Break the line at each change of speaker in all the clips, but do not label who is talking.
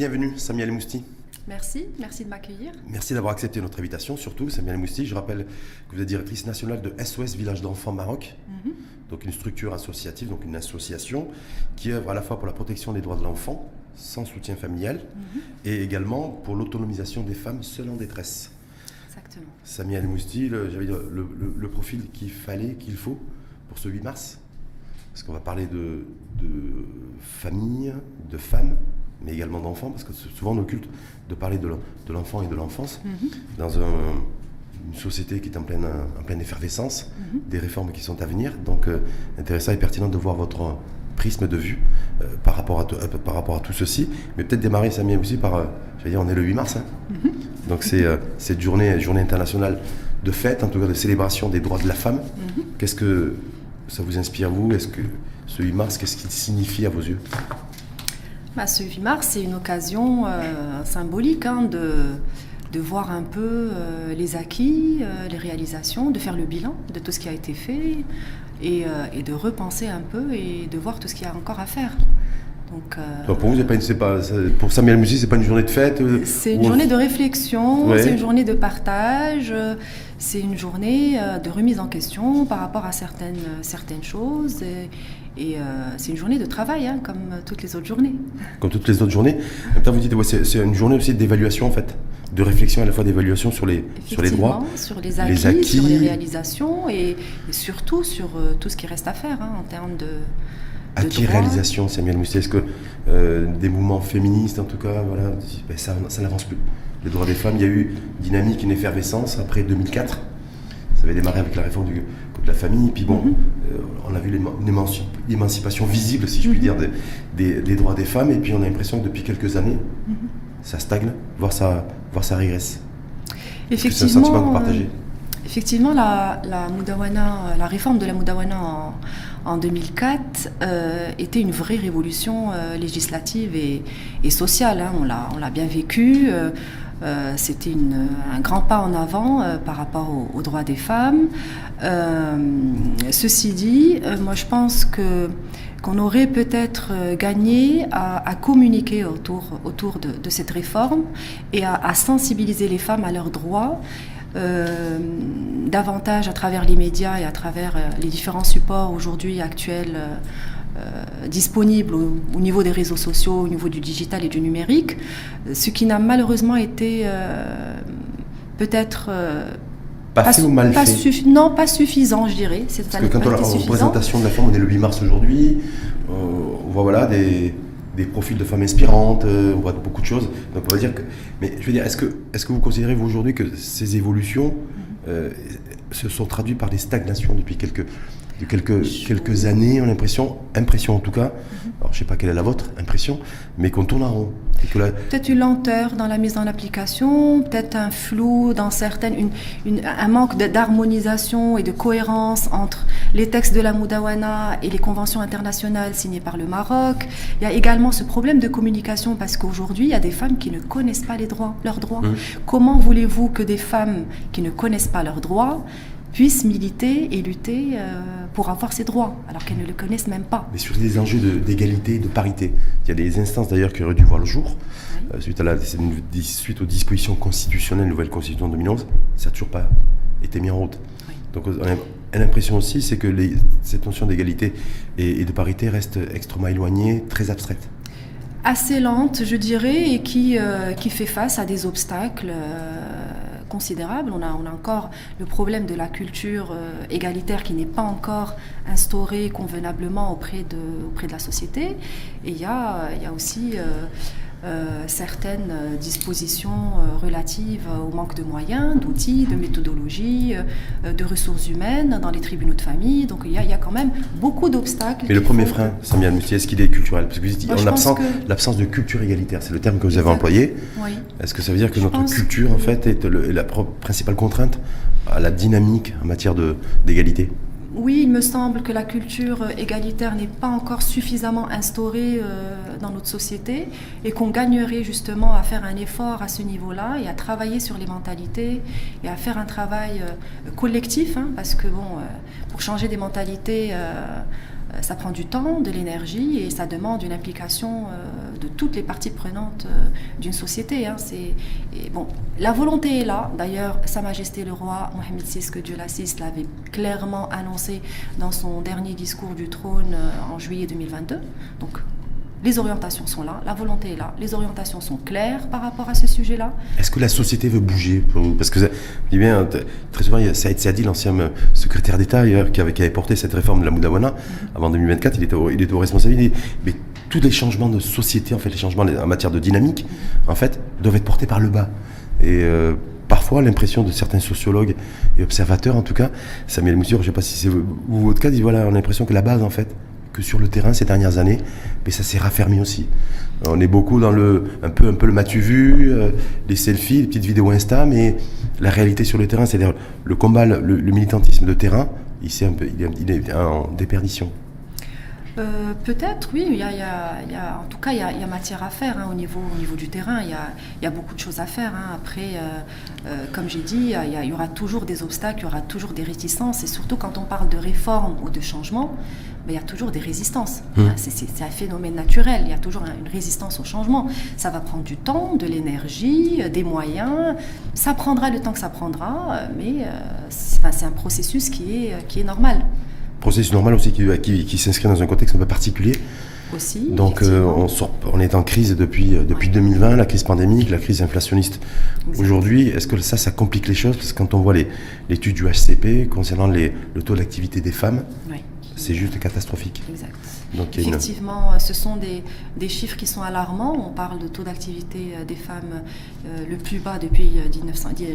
Bienvenue, Samia Mousti.
Merci, merci de m'accueillir.
Merci d'avoir accepté notre invitation, surtout Samia Mousti. Je rappelle que vous êtes directrice nationale de SOS Village d'enfants Maroc, mhm. donc une structure associative, donc une association qui œuvre à la fois pour la protection des droits de l'enfant, sans soutien familial, mhm. et également pour l'autonomisation des femmes seules en détresse.
Exactement.
Samia El Mousti, le, le, le, profil qu'il fallait, qu'il faut pour ce 8 mars Parce qu'on va parler de, de famille, de femmes, mais également d'enfants, parce que souvent on occulte de parler de l'enfant et de l'enfance mhm. dans une société qui est en pleine, en pleine effervescence, mhm. des réformes qui sont à venir. Donc euh, intéressant et pertinent de voir votre prisme de vue euh, par, rapport à euh, par rapport à tout ceci. Mais peut-être démarrer, Samia, aussi par, je vais dire, on est le 8 mars. Hein. Mhm. Donc c'est cette journée, journée internationale de fête, en tout cas de célébration des droits de la femme. Qu'est-ce que ça vous inspire, vous? Est-ce que ce 8 mars, qu'est-ce qu'il signifie à vos yeux?
Bah, Ce 8 mars, c'est une occasion euh, symbolique hein, de, de voir un peu euh, les acquis, euh, les réalisations, de faire le bilan de tout ce qui a été fait et, et de repenser un peu et de voir tout ce qu'il y a encore à faire.
Donc, pour vous, pas, pas, pour Samuel Musi, c'est pas une journée de fête
C'est une journée de réflexion, c'est une journée de partage, c'est une journée de remise en question par rapport à certaines, certaines choses. Et, et euh, c'est une journée de travail, hein, comme toutes les autres journées.
Comme toutes les autres journées. Maintenant, vous dites, ouais, c'est une journée aussi d'évaluation, en fait, de réflexion à la fois d'évaluation sur les, sur les droits,
sur les acquis, sur les réalisations et, surtout sur euh, tout ce qui reste à faire hein, en termes de.
Acquis, réalisation, Samuel Mousset, est-ce que euh, des mouvements féministes, en tout cas, voilà, ben, ça, ça n'avance plus. Les droits des femmes, il y a eu dynamique, une effervescence après 2004. Ça avait démarré avec la réforme du de la famille. Puis bon, mhm. euh, on a vu l'émancipation visible, si je puis mhm. dire, des, droits des femmes. Et puis on a l'impression que depuis quelques années, mhm. ça stagne, voire ça, voire ça régresse.
Effectivement. C'est un sentiment que partagez. Euh, effectivement, la, la, Mudawana, la réforme de la Mudawana en, 2004 euh, était une vraie révolution législative et, sociale. Hein. On l'a bien vécu. Euh, c'était un grand pas en avant euh, par rapport aux, droits des femmes. Euh, ceci dit, moi je pense que qu'on aurait peut-être gagné à, communiquer autour, autour de, cette réforme et à, sensibiliser les femmes à leurs droits. davantage à travers les médias et à travers les différents supports aujourd'hui actuels euh, disponible au, niveau des réseaux sociaux, au niveau du digital et du numérique, ce qui n'a malheureusement été euh, peut-être
euh, pas, fait ou mal fait
Non, pas suffisant, je dirais.
C'est Parce que quand on a la représentation de la femme, on est le 8 mars aujourd'hui, on voit voilà, des, des, profils de femmes inspirantes, on voit beaucoup de choses. Donc on va dire que, mais je veux dire, est-ce que, est-ce que vous considérez vous aujourd'hui que ces évolutions se sont traduites par des stagnations depuis quelques, de quelques, quelques années, on a l'impression, impression en tout cas, alors je ne sais pas quelle est la vôtre, impression, mais qu'on tourne en rond.
Peut-être une lenteur dans la mise en application, peut-être un flou dans certaines, une, un manque d'harmonisation et de cohérence entre les textes de la Moudawana et les conventions internationales signées par le Maroc. Il y a également ce problème de communication parce qu'aujourd'hui, il y a des femmes qui ne connaissent pas les droits, leurs droits. Mmh. Comment voulez-vous que des femmes qui ne connaissent pas leurs droits puissent militer et lutter euh, pour avoir ces droits, alors qu'elles ne le connaissent même pas.
Mais sur des enjeux d'égalité, de, parité, il y a des instances d'ailleurs qui auraient dû voir le jour, euh, suite, à la, suite aux dispositions constitutionnelles, nouvelle constitution de 2011, ça n'a toujours pas été mis en route. Donc on a l'impression aussi, c'est que les, cette notion d'égalité et, de parité reste extrêmement éloignée, très abstraite
assez lente, je dirais, et qui, euh, qui fait face à des obstacles considérable. On a, encore le problème de la culture euh, égalitaire qui n'est pas encore instaurée convenablement auprès de, la société. Et il y a, il y a aussi... Euh, euh, certaines dispositions relatives au manque de moyens, d'outils, de méthodologie, de ressources humaines dans les tribunaux de famille. Donc il y a, il y a quand même beaucoup d'obstacles.
Mais le premier frein, Samia est-ce qu'il est culturel? Parce que vous dites, en l'absence de culture égalitaire, c'est le terme que vous avez employé. Oui. Est-ce que ça veut dire que notre culture, en fait, est, est la principale contrainte à la dynamique en matière d'égalité?
Oui, il me semble que la culture égalitaire n'est pas encore suffisamment instaurée euh, dans notre société et qu'on gagnerait justement à faire un effort à ce niveau-là et à travailler sur les mentalités et à faire un travail euh, collectif, hein, parce que bon, euh, pour changer des mentalités ça prend du temps, de l'énergie et ça demande une implication de toutes les parties prenantes d'une société. Hein. bon, la volonté est là. D'ailleurs, Sa Majesté le roi Mohamed VI, que Dieu l'assiste, l'avait clairement annoncé dans son dernier discours du trône en juillet 2022. Donc les orientations sont là, la volonté est là, les orientations sont claires par rapport à ce sujet-là.
Est-ce que la société veut bouger Parce que, dis bien, très souvent, Saïd Sadi, l'ancien euh, secrétaire d'État, qui avait, porté cette réforme de la Moudawana, avant 2024, il était, il était aux responsabilités. Mais tous les changements de société, en fait, les changements en matière de dynamique, en fait, doivent être portés par le bas. Et euh, parfois, l'impression de certains sociologues et observateurs, en tout cas, Samuel Moussure, je ne sais pas si c'est votre cas, dit voilà, on a l'impression que la base, en fait, que sur le terrain ces dernières années, mais ça s'est raffermi aussi. On est beaucoup dans le un peu un peu le matu vu, euh, les selfies, les petites vidéos Insta, mais la réalité sur le terrain, c'est-à-dire le combat, le, militantisme de terrain, il, un peu, il est en déperdition.
Euh, peut-être, oui. Il y, a, en tout cas, il y a, matière à faire hein, au, niveau, au niveau du terrain. Il y a, beaucoup de choses à faire. Hein. Après, euh, euh, comme j'ai dit, il y, aura toujours des obstacles, il y aura toujours des réticences. Et surtout quand on parle de réforme ou de changement, ben, il y a toujours des résistances. Mmh. Hein, c'est un phénomène naturel. Il y a toujours une résistance au changement. Ça va prendre du temps, de l'énergie, des moyens. Ça prendra le temps que ça prendra, mais c'est un processus qui est, qui est normal
processus normal aussi qui, qui, s'inscrit dans un contexte un peu particulier.
Aussi,
Donc euh, on, sort, on est en crise depuis, euh, depuis 2020, la crise pandémique, la crise inflationniste aujourd'hui. Est-ce que ça, ça complique les choses? Parce que quand on voit l'étude du HCP concernant les, le taux d'activité des femmes, c'est juste catastrophique.
Exact. Donc, Effectivement, ce sont des, des, chiffres qui sont alarmants. On parle de taux d'activité euh, des femmes euh, le plus bas depuis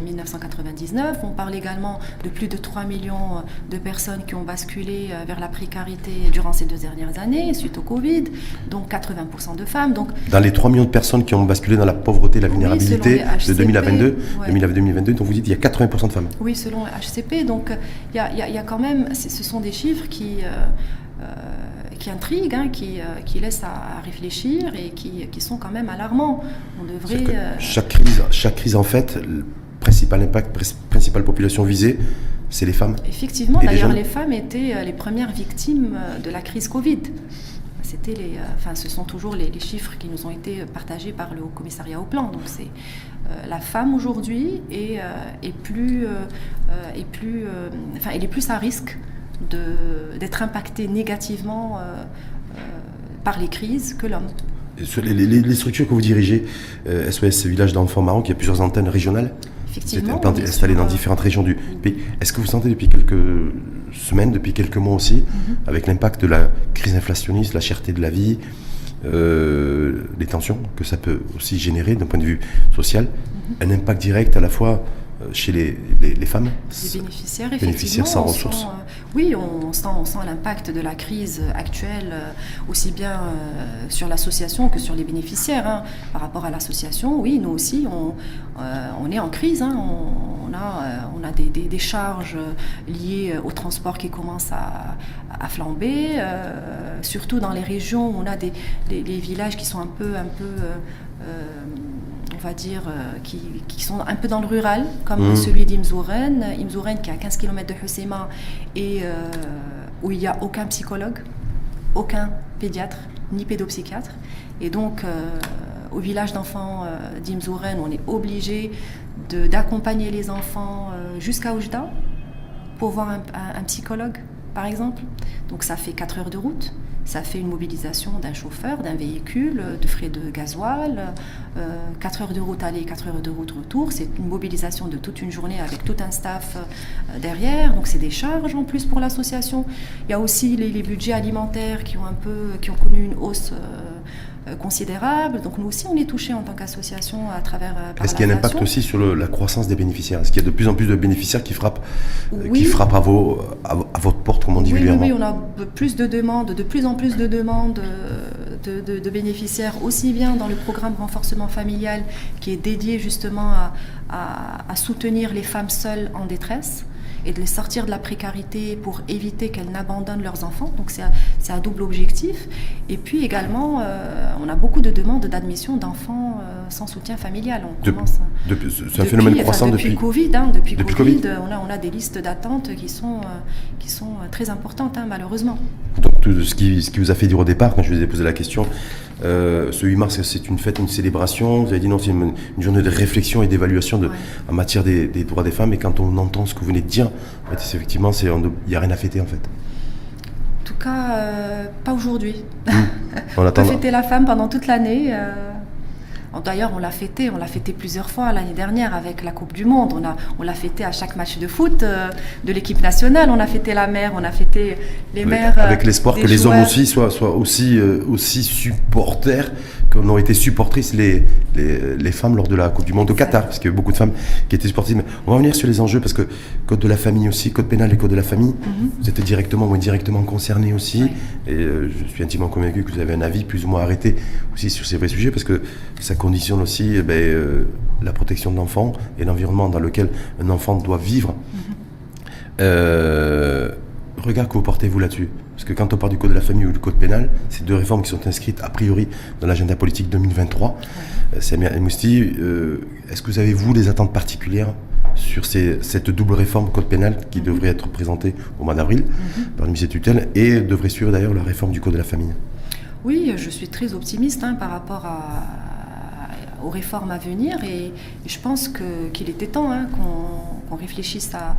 1999. Euh, On parle également de plus de 3 millions de personnes qui ont basculé vers la précarité durant ces deux dernières années, suite au Covid, donc 80% de femmes. Donc,
dans les 3 millions de personnes qui ont basculé dans la pauvreté, la vulnérabilité de 2022, 2022, donc vous dites il y a 80% de femmes.
Oui, selon HCP. Donc il y a, y a, quand même, ce sont des chiffres qui qui intriguent, hein, qui, euh, qui, laissent à, réfléchir et qui, qui, sont quand même alarmants. On devrait.
Euh, chaque, crise, chaque crise, en fait, le principal impact, principale population visée, c'est les femmes.
Effectivement, d'ailleurs, les, femmes étaient euh, les premières victimes de la crise Covid. C'était les, enfin, ce sont toujours les, chiffres qui nous ont été partagés par le Haut Commissariat au Plan. Donc, c'est la femme aujourd'hui est, est, plus, est plus, enfin, elle est plus à risque d'être impacté négativement euh, euh, par les crises que l'homme.
Les, les, structures que vous dirigez, SOS euh, Village d'enfants marrons, qui a plusieurs antennes régionales,
Effectivement,
vous êtes installé dans différentes régions du pays. Est-ce que vous sentez depuis quelques semaines, depuis quelques mois aussi, mhm. avec l'impact de la crise inflationniste, la cherté de la vie, les tensions que ça peut aussi générer d'un point de vue social, mhm. un impact direct à la fois euh, chez les, les, femmes
Les bénéficiaires, effectivement. sans ressources. Euh, oui, on sent, on sent l'impact de la crise actuelle, euh, aussi bien sur l'association que sur les bénéficiaires. Hein. Par rapport à l'association, oui, nous aussi, on, on est en crise. Hein. On, a, on a des, des, charges liées au transport qui commencent à, à flamber, surtout dans les régions où on a des, des, villages qui sont un peu, un peu on va dire, euh, qui, sont un peu dans le rural, comme mmh. celui d'Imzouren. Imzouren qui est à 15 km de Hussema et euh, où il n'y a aucun psychologue, aucun pédiatre, ni pédopsychiatre. Et donc, euh, au village d'enfants d'Imzouren, on est obligé d'accompagner les enfants jusqu'à Oujda pour voir un psychologue, par exemple. Donc ça fait 4 heures de route. Ça fait une mobilisation d'un chauffeur, d'un véhicule, de frais de gasoil, 4 euh, heures de route aller, 4 heures de route retour. C'est une mobilisation de toute une journée avec tout un staff euh, derrière. Donc c'est des charges en plus pour l'association. Il y a aussi les, budgets alimentaires qui ont un peu, qui ont connu une hausse. Euh, considérable. Donc nous aussi, on est touchés en tant qu'association à travers.
Euh, Est-ce qu'il y a un impact aussi sur la croissance des bénéficiaires? Est-ce qu'il y a de plus en plus de bénéficiaires qui frappent, euh, qui frappent à, vos, à, votre porte, comme on dit
oui, oui, on a plus de demandes, de plus en plus de demandes de, bénéficiaires, aussi bien dans le programme renforcement familial qui est dédié justement à soutenir les femmes seules en détresse et de les sortir de la précarité pour éviter qu'elles n'abandonnent leurs enfants. Donc c'est un, double objectif. Et puis également, euh, on a beaucoup de demandes d'admission d'enfants euh, sans soutien familial. On
commence, c'est un phénomène croissant
depuis,
depuis
Covid. Hein, depuis, Covid, On, a, on a des listes d'attente qui sont, euh, qui sont très importantes, hein, malheureusement.
Donc tout ce qui, ce qui vous a fait dire au départ, quand je vous ai posé la question, euh, ce 8 mars, c'est une fête, une célébration. Vous avez dit non, c'est une, journée de réflexion et d'évaluation en matière des, droits des femmes. Et quand on entend ce que vous venez de dire, effectivement, il n'y a rien à fêter en fait.
En tout cas, euh, pas aujourd'hui. Mmh. On, peut fêter la femme pendant toute l'année. Euh, D'ailleurs, on l'a fêté, on l'a fêté plusieurs fois l'année dernière avec la Coupe du Monde. On a, on l'a fêté à chaque match de foot euh, de l'équipe nationale. On a fêté la mère, on a fêté les mères.
Avec euh, l'espoir que les hommes aussi soient, soient aussi, euh, aussi supporters qu'on ont été supportrices les, les, femmes lors de la Coupe du Monde au Qatar, parce qu'il y a beaucoup de femmes qui étaient supportrices. Mais on va revenir sur les enjeux, parce que code de la famille aussi, code pénal et code de la famille, mhm. vous êtes directement ou indirectement concernés aussi. Et je suis intimement convaincu que vous avez un avis plus ou moins arrêté aussi sur ces vrais sujets, parce que ça conditionne aussi eh ben, euh, la protection de l'enfant et l'environnement dans lequel un enfant doit vivre. Mm-hmm. Euh, regard que vous portez-vous là-dessus Parce que quand on parle du code de la famille ou du code pénal, c'est deux réformes qui sont inscrites a priori dans l'agenda politique 2023. C'est Samia Mousti, euh, est-ce que vous avez, vous, des attentes particulières sur cette double réforme code pénal qui mm-hmm. devrait être présentée au mois d'avril mm-hmm. par le ministère tutelle et devrait suivre d'ailleurs la réforme du code de la famille?
Oui, je suis très optimiste hein, par rapport à, aux réformes à venir et, je pense qu'il était temps hein, qu'on réfléchisse à,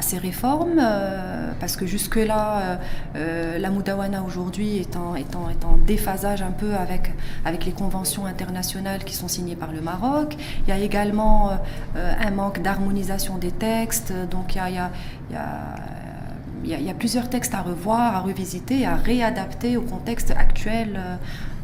ces réformes euh, parce que jusque-là, euh, euh, la Moudawana aujourd'hui est en, déphasage un peu avec, avec les conventions internationales qui sont signées par le Maroc. Il y a également un manque d'harmonisation des textes, donc il y a il y, a, plusieurs textes à revoir, à revisiter, à réadapter au contexte actuel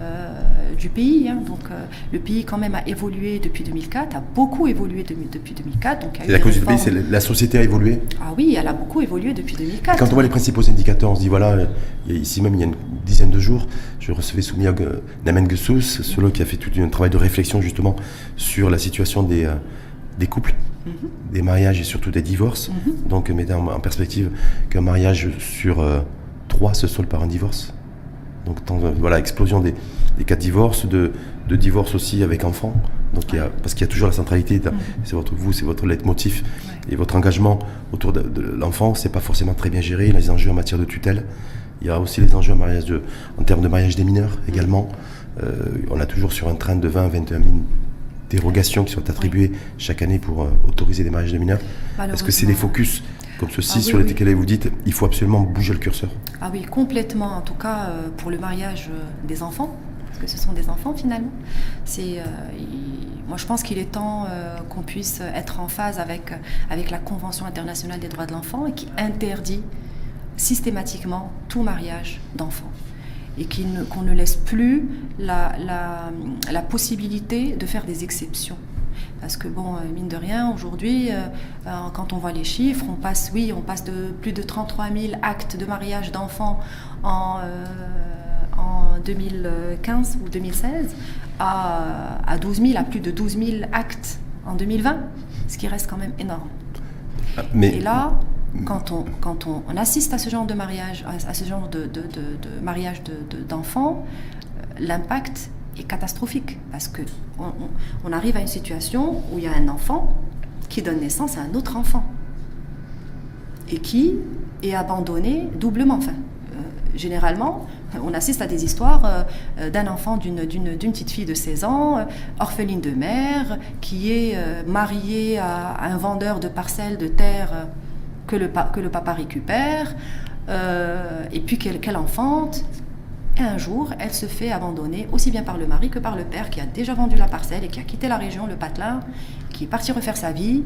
euh, du pays. Hein. Donc euh, le pays quand même a évolué depuis 2004, a beaucoup évolué depuis 2004. Donc,
la cause du pays, c'est la société a évolué?
Ah oui, elle a beaucoup évolué depuis 2004.
Quand on voit les principaux indicateurs, on se dit voilà, ici même il y a une dizaine de jours, je recevais Soumia Namen Gessous, celui qui a fait tout un travail de réflexion justement sur la situation des, euh, des couples. Mhm. des mariages et surtout des divorces. Mhm. Donc, mettant en perspective qu'un mariage sur trois se solde par un divorce. Donc, voilà, explosion des, cas de divorce, de, de divorce aussi avec enfants. Donc, il y a, parce qu'il y a toujours la centralité, mm. c'est votre vous, c'est votre leitmotiv et votre engagement autour de, l'enfant, c'est pas forcément très bien géré. Il y a les enjeux en matière de tutelle. Il y a aussi les enjeux en, mariage de, en termes de mariage des mineurs également. Euh, on a toujours sur un train de 20 21 000 dérogations qui sont attribuées chaque année pour euh, autoriser des mariages de mineurs. Est-ce que c'est des focus comme ceci, ah sur lesquels vous dites il faut absolument bouger le curseur
Ah oui, complètement. En tout cas, euh, pour le mariage euh, des enfants, parce que ce sont des enfants finalement. C'est, euh, moi, je pense qu'il est temps qu'on puisse être en phase avec, avec la Convention internationale des droits de l'enfant et qui interdit systématiquement tout mariage d'enfants et qu'on ne, laisse plus la, la, la possibilité de faire des exceptions. Parce que bon, euh, mine de rien, aujourd'hui, euh, euh, quand on voit les chiffres, on passe, oui, on passe de plus de 33 000 actes de mariage d'enfants en, en 2015 ou 2016 à, à 12 000, à plus de 12 000 actes en 2020, ce qui reste quand même énorme. Ah, mais... Et là, quand on, quand on, assiste à ce genre de mariage, à ce genre de, de, de, mariage d'enfants, l'impact catastrophique parce que on, arrive à une situation où il y a un enfant qui donne naissance à un autre enfant et qui est abandonné doublement. Enfin, euh, généralement, on assiste à des histoires euh, euh, d'un enfant, d'une petite fille de 16 ans, orpheline de mère, qui est mariée à, un vendeur de parcelles de terre que le, papa récupère, et puis qu'elle enfante, et un jour, elle se fait abandonner aussi bien par le mari que par le père qui a déjà vendu la parcelle et qui a quitté la région, le patelin, qui est parti refaire sa vie.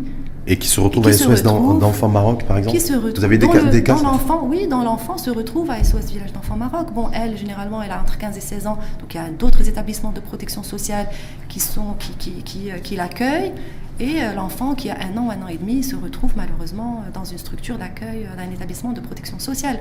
Et qui se retrouve à SOS d'enfants Maroc, par exemple
qui se retrouve Vous avez des, cas, des cas l'enfant, Oui, dans l'enfant se retrouve à SOS Village d'enfants Maroc. Bon, elle, généralement, elle a entre 15 et 16 ans, donc il y a d'autres établissements de protection sociale qui, sont, qui, qui, qui, euh, qui l'accueillent. Et euh, l'enfant qui a un an, un an et demi, se retrouve malheureusement dans une structure d'accueil euh, d'un établissement de protection sociale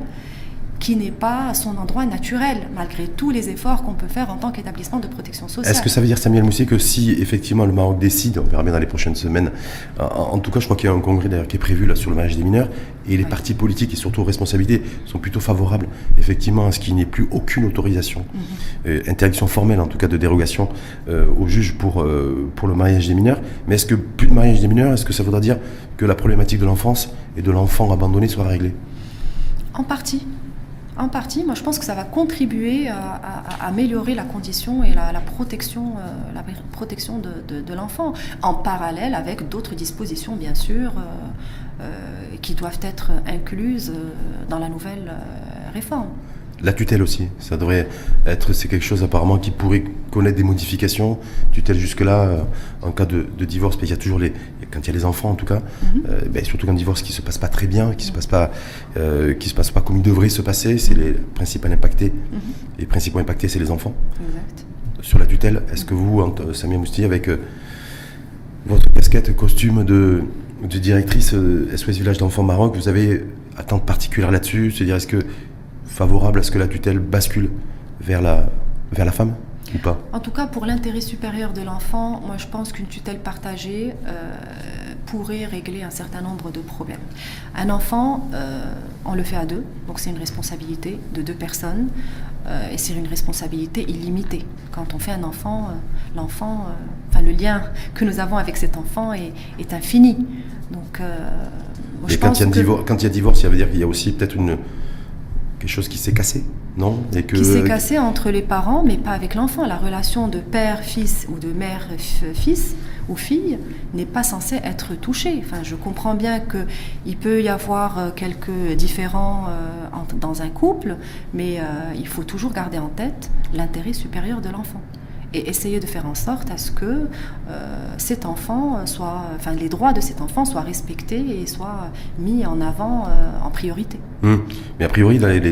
qui n'est pas son endroit naturel, malgré tous les efforts qu'on peut faire en tant qu'établissement de protection sociale.
Est-ce que ça veut dire, Samuel Moussier, que si effectivement le Maroc décide, on verra bien dans les prochaines semaines, en, tout cas je crois qu'il y a un congrès d'ailleurs qui est prévu là sur le mariage des mineurs, et les partis politiques et surtout aux responsabilités sont plutôt favorables effectivement à ce qu'il n'y ait plus aucune autorisation, mhm. euh, interdiction formelle en tout cas de dérogation euh, au juge pour, euh, pour le mariage des mineurs. Mais est-ce que plus de mariage des mineurs, est-ce que ça voudra dire que la problématique de l'enfance et de l'enfant abandonné sera réglée?
En partie. En partie, moi je pense que ça va contribuer à, améliorer la condition et la, protection, la protection de, l'enfant, en parallèle avec d'autres dispositions bien sûr qui doivent être incluses dans la nouvelle réforme.
La tutelle aussi, ça devrait être, c'est quelque chose apparemment qui pourrait connaître des modifications. Tutelle jusque-là, euh, en cas de, divorce, mais il y a toujours les, quand il y a les enfants en tout cas, mhm. euh, ben, surtout qu'un divorce qui se passe pas très bien, qui se passe pas, euh, qui se passe pas comme il devrait se passer, c'est les principaux impactés. Mhm. Les principaux impactés, c'est les enfants. Exact. Sur la tutelle, est-ce que vous, Samia Mousti, avec votre casquette, costume de, de directrice SOS Village d'enfants Maroc, vous avez attente particulière là-dessus? Se dire, est-ce que favorable à ce que la tutelle bascule vers la, vers la femme? Ou pas
En tout cas, pour l'intérêt supérieur de l'enfant, moi je pense qu'une tutelle partagée euh, pourrait régler un certain nombre de problèmes. Un enfant, euh, on le fait à deux, donc c'est une responsabilité de deux personnes, euh, et c'est une responsabilité illimitée. Quand on fait un enfant, l'enfant, enfin le lien que nous avons avec cet enfant est, est infini. Donc,
et quand, il y a quand il y a divorce, ça veut dire qu'il y a aussi peut-être une quelque chose qui s'est cassé,
Qui s'est cassé entre les parents, mais pas avec l'enfant. La relation de père-fils ou de mère-fils ou fille n'est pas censée être touchée. Enfin, je comprends bien qu'il peut y avoir euh, quelques différends euh, dans un couple, mais euh, il faut toujours garder en tête l'intérêt supérieur de l'enfant et essayer de faire en sorte à ce que euh, cet enfant soit, enfin les droits de cet enfant soient respectés et soient mis en avant euh, en priorité.
Hum. Mais a priori, dans les,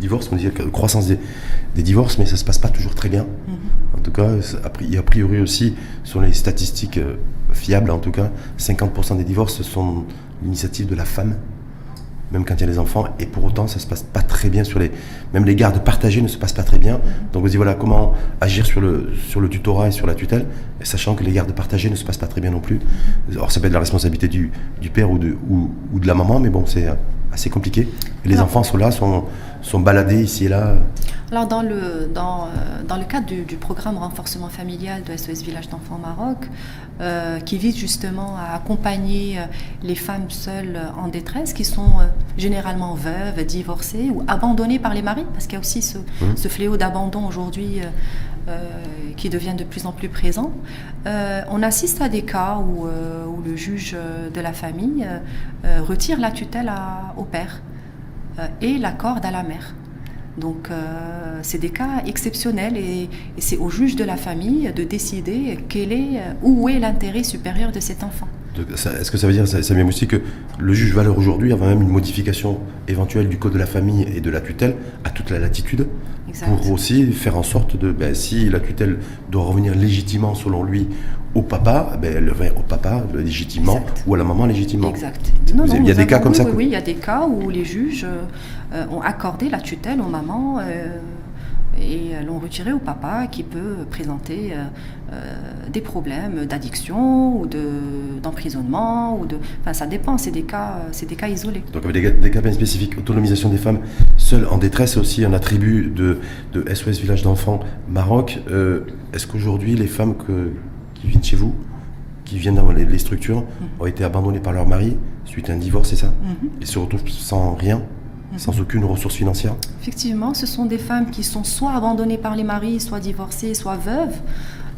divorces, on dit croissance des, divorces, mais ça se passe pas toujours très bien. Hum. En tout cas, a priori aussi, sur les statistiques euh, fiables, en tout cas, 50% des divorces sont l'initiative de la femme même quand il y a des enfants, et pour autant, ça se passe pas très bien sur les, même les gardes partagés ne se passent pas très bien. Donc vous dites voilà comment agir sur le sur le tutorat et sur la tutelle, sachant que les gardes partagés ne se passent pas très bien non plus. Alors ça peut être la responsabilité du, du père ou de ou, ou, de la maman, mais bon c'est assez compliqué. les enfants sont là, sont sont baladés ici et là.
Alors dans le, dans, euh, dans le cadre du, programme renforcement familial de SOS Village d'enfants Maroc, euh, qui vise justement à accompagner euh, les femmes seules en détresse, qui sont généralement veuves, divorcées ou abandonnées par les maris, parce qu'il y a aussi ce, mmh. ce fléau d'abandon aujourd'hui qui devient de plus en plus présent. on assiste à des cas où, où le juge de la famille retire la tutelle à, au père et l'accorde à la mère. Donc euh, c'est des cas exceptionnels et, c'est au juge de la famille de décider quel est, euh, où est l'intérêt supérieur de cet enfant.
Est-ce que ça veut dire, ça, ça aussi, que le juge valeur aujourd'hui, avant même une modification éventuelle du code de la famille et de la tutelle, a toute la latitude pour aussi faire en sorte de, ben, si la tutelle doit revenir légitimement selon lui au papa, ben, elle revient au papa légitimement ou à la maman légitimement.
Exact.
il y a des cas comme ça.
Oui, il y a des cas où les juges euh, ont accordé la tutelle aux mamans. Euh, et l'ont retiré au papa qui peut présenter euh, des problèmes d'addiction ou d'emprisonnement ou de enfin ça dépend c'est des cas c'est des cas isolés
donc avec des, cas bien spécifiques autonomisation des femmes seules en détresse c'est aussi un attribut de, de SOS Village d'enfants Maroc est-ce qu'aujourd'hui les femmes que qui viennent chez vous, qui viennent dans les, structures, mhm. ont été abandonnées par leur mari suite à un divorce, c'est ça mhm. Et se retrouvent sans rien mhm. sans aucune ressource financière
Effectivement, ce sont des femmes qui sont soit abandonnées par les maris, soit divorcées, soit veuves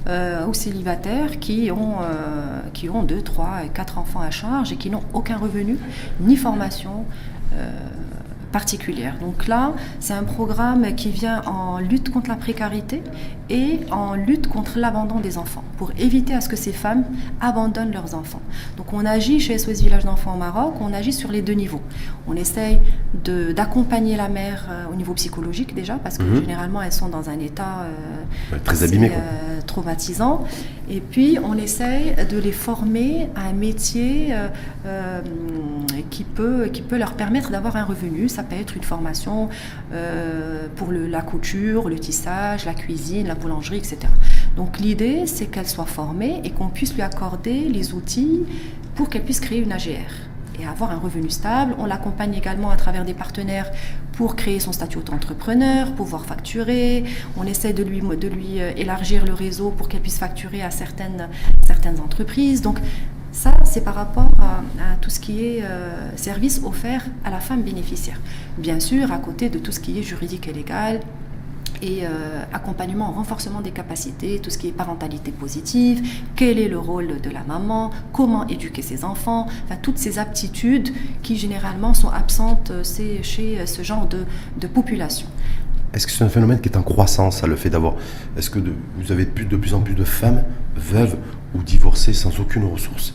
euh, ou célibataires qui ont, euh, qui ont deux, trois, quatre enfants à charge et qui n'ont aucun revenu, ni formation. Euh, particulière. Donc là, c'est un programme qui vient en lutte contre la précarité et en lutte contre l'abandon des enfants, pour éviter à ce que ces femmes abandonnent leurs enfants. Donc on agit chez SOS Village d'enfants au Maroc, on agit sur les deux niveaux. On essaye d'accompagner la mère euh, au niveau psychologique déjà, parce que mhm. généralement elles sont dans un état
euh, très abîmé,
euh, traumatisant. Et puis on essaye de les former à un métier qui, peut, qui peut leur permettre d'avoir un revenu ça peut être une formation euh, pour la couture, le tissage, la cuisine, la boulangerie, etc. Donc l'idée, c'est qu'elle soit formée et qu'on puisse lui accorder les outils pour qu'elle puisse créer une AGR et avoir un revenu stable. On l'accompagne également à travers des partenaires pour créer son statut d'entrepreneur, pouvoir facturer. On essaie de lui, de lui euh, élargir le réseau pour qu'elle puisse facturer à certaines, certaines entreprises. Donc Ça, c'est par rapport à, tout ce qui est euh, service offert à la femme bénéficiaire. Bien sûr, à côté de tout ce qui est juridique et légal, et euh, accompagnement, renforcement des capacités, tout ce qui est parentalité positive, quel est le rôle de la maman, comment éduquer ses enfants, toutes ces aptitudes qui généralement sont absentes euh, chez ce genre de, population.
Est-ce que c'est un phénomène qui est en croissance, le fait d'avoir. Est-ce que vous avez de plus en plus de femmes veuves ou divorcées sans aucune ressource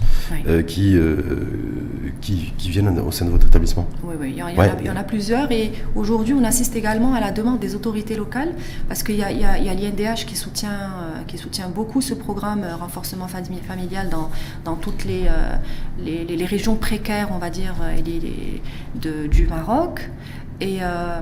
euh, qui, euh, qui, qui, viennent au sein de votre établissement
Oui, oui, il y, en, a, plusieurs. Et aujourd'hui, on assiste également à la demande des autorités locales parce qu'il y a, a l'INDH qui soutient, euh, qui soutient beaucoup ce programme renforcement familial dans, dans toutes les, les, les, régions précaires, on va dire, de, du Maroc. Et, euh,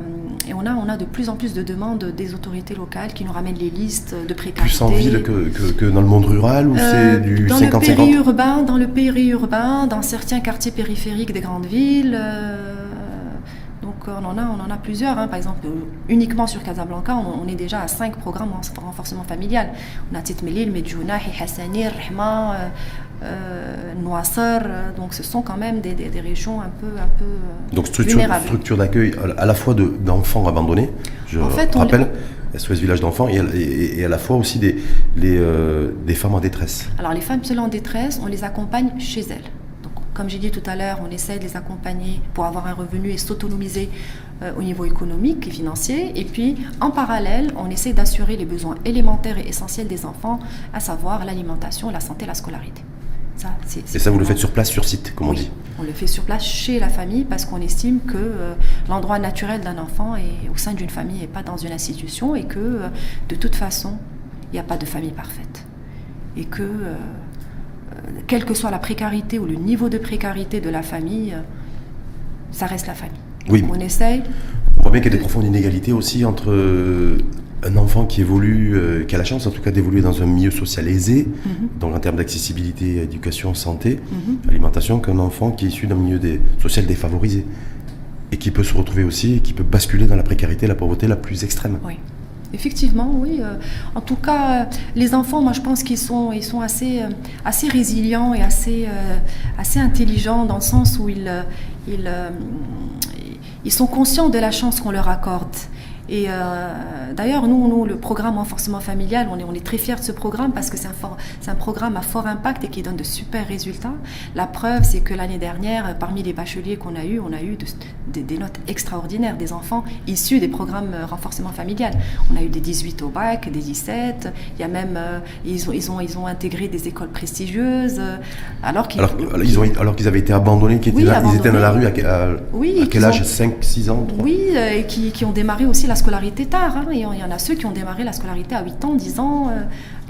et, on, a, on a de plus en plus de demandes des autorités locales qui nous ramènent les listes de précarité.
Plus en ville que, que, dans le monde rural ou c'est euh, du 50-50
Dans le périurbain, dans le périurbain, dans certains quartiers périphériques des grandes villes. Euh, donc on en a, on en a plusieurs. Hein. Par exemple, uniquement sur Casablanca, on, est déjà à cinq programmes en renforcement familial. On a Titmelil, Medjouna, Hassani, Rahma, euh, euh, donc ce sont quand même des, régions un peu, un peu
euh, donc structure, structure d'accueil à la fois d'enfants abandonnés, je rappelle, SOS Village d'enfants, et, à la fois aussi des, les, des femmes en détresse.
Alors les femmes seules en détresse, on les accompagne chez elles. Donc, comme j'ai dit tout à l'heure, on essaie de les accompagner pour avoir un revenu et s'autonomiser au niveau économique et financier. Et puis, en parallèle, on essaie d'assurer les besoins élémentaires et essentiels des enfants, à savoir l'alimentation, la santé, la scolarité
et ça, vous le faites sur place, sur site, comme on dit
On le fait sur place chez la famille parce qu'on estime que euh, l'endroit naturel d'un enfant est au sein d'une famille et pas dans une institution et que euh, de toute façon, il n'y a pas de famille parfaite. Et que, euh, quelle que soit la précarité ou le niveau de précarité de la famille, ça reste la famille.
Oui.
On essaye.
On voit bien qu'il y a des profondes inégalités aussi entre un enfant qui évolue, euh, qui a la chance en tout cas d'évoluer dans un milieu social aisé, mhm. donc en termes d'accessibilité, éducation, santé, mhm. alimentation, qu'un enfant qui est issu d'un milieu social défavorisé et qui peut se retrouver aussi et qui peut basculer dans la précarité, la pauvreté la plus extrême.
Oui. Effectivement, oui. Euh, en tout cas, euh, les enfants, moi, je pense qu'ils sont, ils sont assez, assez résilients et assez, assez intelligents dans le sens où ils, ils, ils sont conscients de la chance qu'on leur accorde. Et euh, d'ailleurs, nous, nous, le programme renforcement familial, on est, on est très fiers de ce programme parce que c'est un, un programme à fort impact et qui donne de super résultats. La preuve, c'est que l'année dernière, parmi les bacheliers qu'on a eu, on a eu des notes extraordinaires, des enfants issus des programmes euh, renforcement familial. On a eu des 18 au bac, des 17. Il y a même, euh, ils, ont, ils, ont, ils ont intégré des écoles prestigieuses. alors qu'ils
alors, ils ont, alors qu'ils avaient été abandonnés, qu'ils étaient, ils étaient dans la rue à, quel âge? 5, 6 ans
3 Oui, et qui, qui ont démarré aussi la scolarité tard. Hein, il y en a ceux qui ont démarré la scolarité à 8 ans, 10 ans,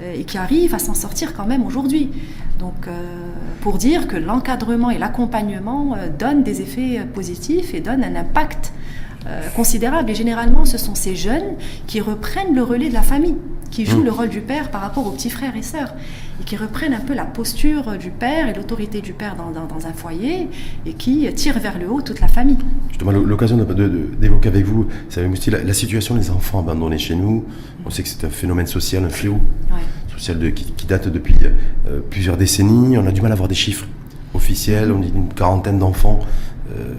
euh, et qui arrivent à s'en sortir quand même aujourd'hui. Donc, euh, pour dire que l'encadrement et l'accompagnement euh, donnent des effets positifs et donnent un impact considérable. Et généralement, ce sont ces jeunes qui reprennent le relais de la famille qui jouent mmh. le rôle du père par rapport aux petits frères et sœurs, et qui reprennent un peu la posture du père et l'autorité du père dans, dans, un foyer, et qui tirent vers le haut toute la famille.
Justement, l'occasion d'évoquer avec vous, ça la, la, situation des enfants abandonnés chez nous. On sait que c'est un phénomène social, un fléau social de, qui, date depuis euh, plusieurs décennies. On a du mal à avoir des chiffres officiels. On dit une quarantaine d'enfants. Euh,